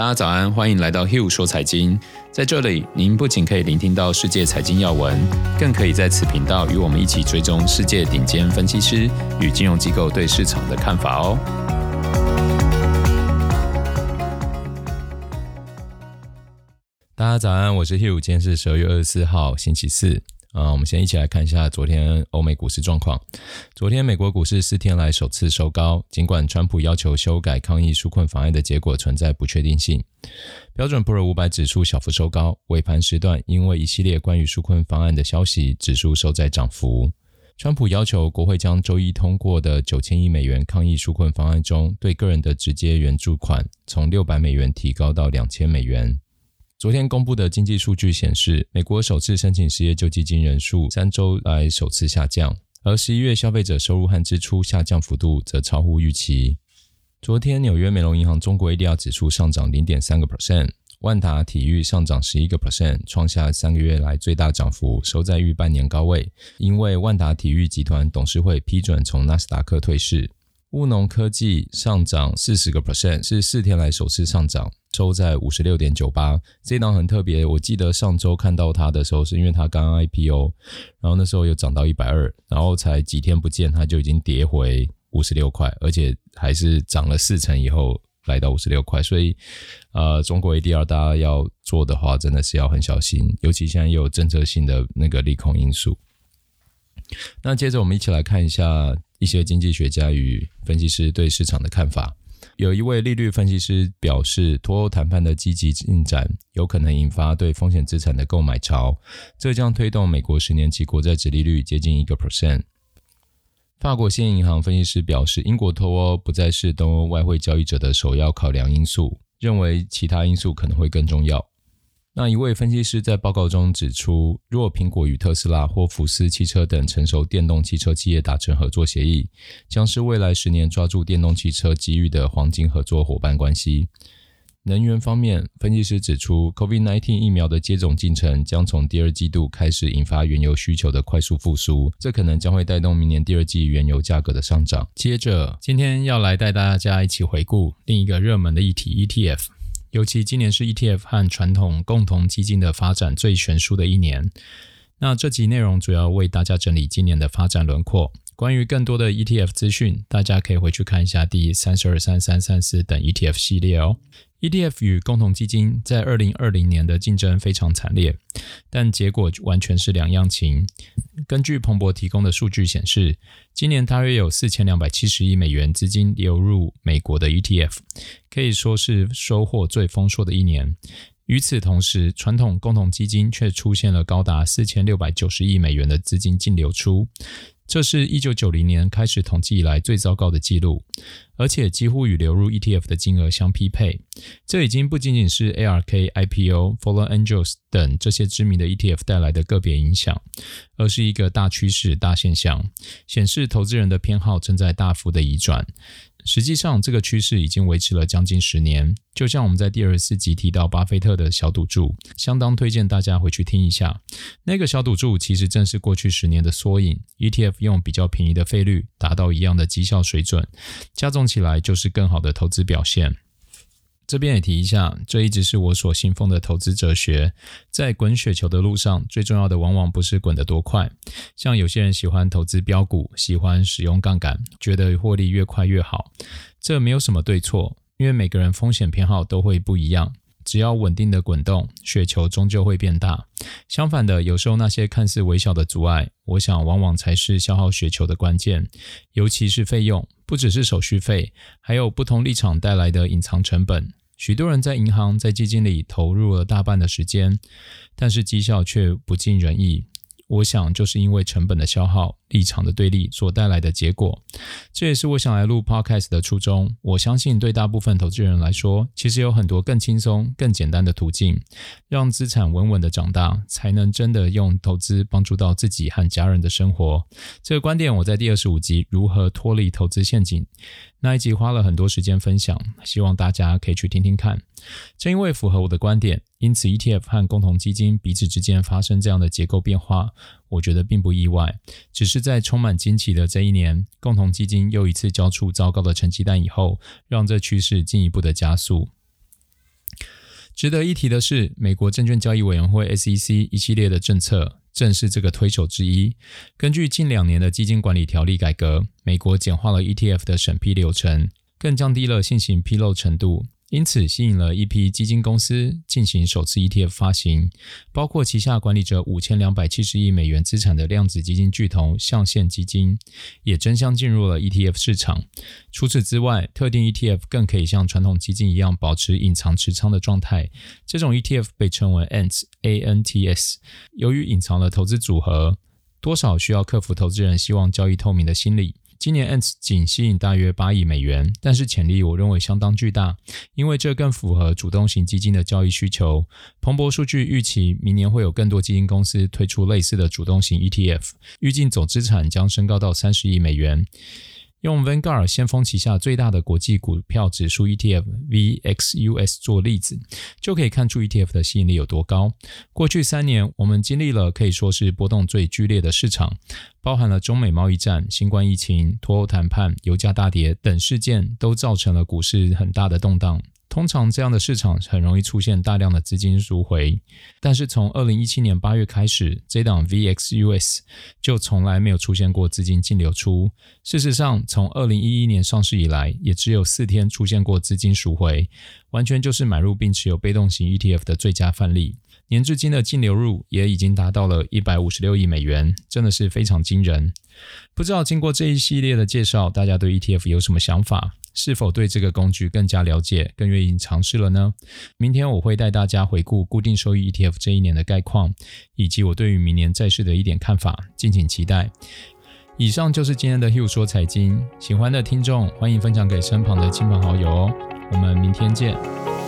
大家早安，欢迎来到 Hill 说财经。在这里，您不仅可以聆听到世界财经要闻，更可以在此频道与我们一起追踪世界顶尖分析师与金融机构对市场的看法哦。大家早安，我是 Hill，今天是十二月二十四号，星期四。啊，我们先一起来看一下昨天欧美股市状况。昨天美国股市四天来首次收高，尽管川普要求修改抗疫纾困法案的结果存在不确定性。标准普尔五百指数小幅收高，尾盘时段因为一系列关于纾困方案的消息，指数收在涨幅。川普要求国会将周一通过的九千亿美元抗疫纾困方案中，对个人的直接援助款从六百美元提高到两千美元。昨天公布的经济数据显示，美国首次申请失业救济金人数三周来首次下降，而十一月消费者收入和支出下降幅度则超乎预期。昨天纽约美隆银行中国 ADR 指数上涨零点三个 percent，万达体育上涨十一个 percent，创下三个月来最大涨幅，收在逾半年高位。因为万达体育集团董事会批准从纳斯达克退市。务农科技上涨四十个 percent，是四天来首次上涨，收在五十六点九八。这档很特别，我记得上周看到它的时候，是因为它刚 IPO，然后那时候有涨到一百二，然后才几天不见，它就已经跌回五十六块，而且还是涨了四成以后来到五十六块。所以，呃，中国 ADR 大家要做的话，真的是要很小心，尤其现在又有政策性的那个利空因素。那接着我们一起来看一下。一些经济学家与分析师对市场的看法。有一位利率分析师表示，脱欧谈判的积极进展有可能引发对风险资产的购买潮，这将推动美国十年期国债殖利率接近一个 percent。法国兴业银行分析师表示，英国脱欧不再是东欧外汇交易者的首要考量因素，认为其他因素可能会更重要。那一位分析师在报告中指出，若苹果与特斯拉或福斯汽车等成熟电动汽车企业达成合作协议，将是未来十年抓住电动汽车机遇的黄金合作伙伴关系。能源方面，分析师指出，COVID-19 疫苗的接种进程将从第二季度开始引发原油需求的快速复苏，这可能将会带动明年第二季原油价格的上涨。接着，今天要来带大家一起回顾另一个热门的议题 ——ETF。尤其今年是 ETF 和传统共同基金的发展最悬殊的一年。那这集内容主要为大家整理今年的发展轮廓。关于更多的 ETF 资讯，大家可以回去看一下第三十二、三三、三四等 ETF 系列哦。ETF 与共同基金在二零二零年的竞争非常惨烈，但结果完全是两样情。根据彭博提供的数据显示，今年大约有四千两百七十亿美元资金流入美国的 ETF，可以说是收获最丰硕的一年。与此同时，传统共同基金却出现了高达四千六百九十亿美元的资金净流出。这是一九九零年开始统计以来最糟糕的记录，而且几乎与流入 ETF 的金额相匹配。这已经不仅仅是 ARK、IPO、Follow Angels 等这些知名的 ETF 带来的个别影响，而是一个大趋势、大现象，显示投资人的偏好正在大幅的移转。实际上，这个趋势已经维持了将近十年。就像我们在第二十四集提到巴菲特的小赌注，相当推荐大家回去听一下。那个小赌注其实正是过去十年的缩影。ETF 用比较便宜的费率达到一样的绩效水准，加总起来就是更好的投资表现。这边也提一下，这一直是我所信奉的投资哲学。在滚雪球的路上，最重要的往往不是滚得多快。像有些人喜欢投资标股，喜欢使用杠杆，觉得获利越快越好。这没有什么对错，因为每个人风险偏好都会不一样。只要稳定的滚动，雪球终究会变大。相反的，有时候那些看似微小的阻碍，我想往往才是消耗雪球的关键。尤其是费用，不只是手续费，还有不同立场带来的隐藏成本。许多人在银行、在基金里投入了大半的时间，但是绩效却不尽人意。我想，就是因为成本的消耗、立场的对立所带来的结果。这也是我想来录 Podcast 的初衷。我相信，对大部分投资人来说，其实有很多更轻松、更简单的途径，让资产稳稳的长大，才能真的用投资帮助到自己和家人的生活。这个观点，我在第二十五集《如何脱离投资陷阱》那一集花了很多时间分享，希望大家可以去听听看。正因为符合我的观点，因此 ETF 和共同基金彼此之间发生这样的结构变化，我觉得并不意外。只是在充满惊奇的这一年，共同基金又一次交出糟糕的成绩单以后，让这趋势进一步的加速。值得一提的是，美国证券交易委员会 SEC 一系列的政策正是这个推手之一。根据近两年的基金管理条例改革，美国简化了 ETF 的审批流程，更降低了信息披露程度。因此，吸引了一批基金公司进行首次 ETF 发行，包括旗下管理着五千两百七十亿美元资产的量子基金巨头象限基金，也争相进入了 ETF 市场。除此之外，特定 ETF 更可以像传统基金一样保持隐藏持仓的状态，这种 ETF 被称为 Ant Ants。由于隐藏了投资组合，多少需要克服投资人希望交易透明的心理。今年 ANTS 仅吸引大约八亿美元，但是潜力我认为相当巨大，因为这更符合主动型基金的交易需求。彭博数据预期明年会有更多基金公司推出类似的主动型 ETF，预计总资产将升高到三十亿美元。用 Vanguard 先锋旗下最大的国际股票指数 ETF VXUS 做例子，就可以看出 ETF 的吸引力有多高。过去三年，我们经历了可以说是波动最剧烈的市场，包含了中美贸易战、新冠疫情、脱欧谈判、油价大跌等事件，都造成了股市很大的动荡。通常这样的市场很容易出现大量的资金赎回，但是从二零一七年八月开始，这档 VXUS 就从来没有出现过资金净流出。事实上，从二零一一年上市以来，也只有四天出现过资金赎回，完全就是买入并持有被动型 ETF 的最佳范例。年至今的净流入也已经达到了一百五十六亿美元，真的是非常惊人。不知道经过这一系列的介绍，大家对 ETF 有什么想法？是否对这个工具更加了解，更愿意尝试了呢？明天我会带大家回顾固定收益 ETF 这一年的概况，以及我对于明年债市的一点看法，敬请期待。以上就是今天的 Hugh 说财经，喜欢的听众欢迎分享给身旁的亲朋好友哦。我们明天见。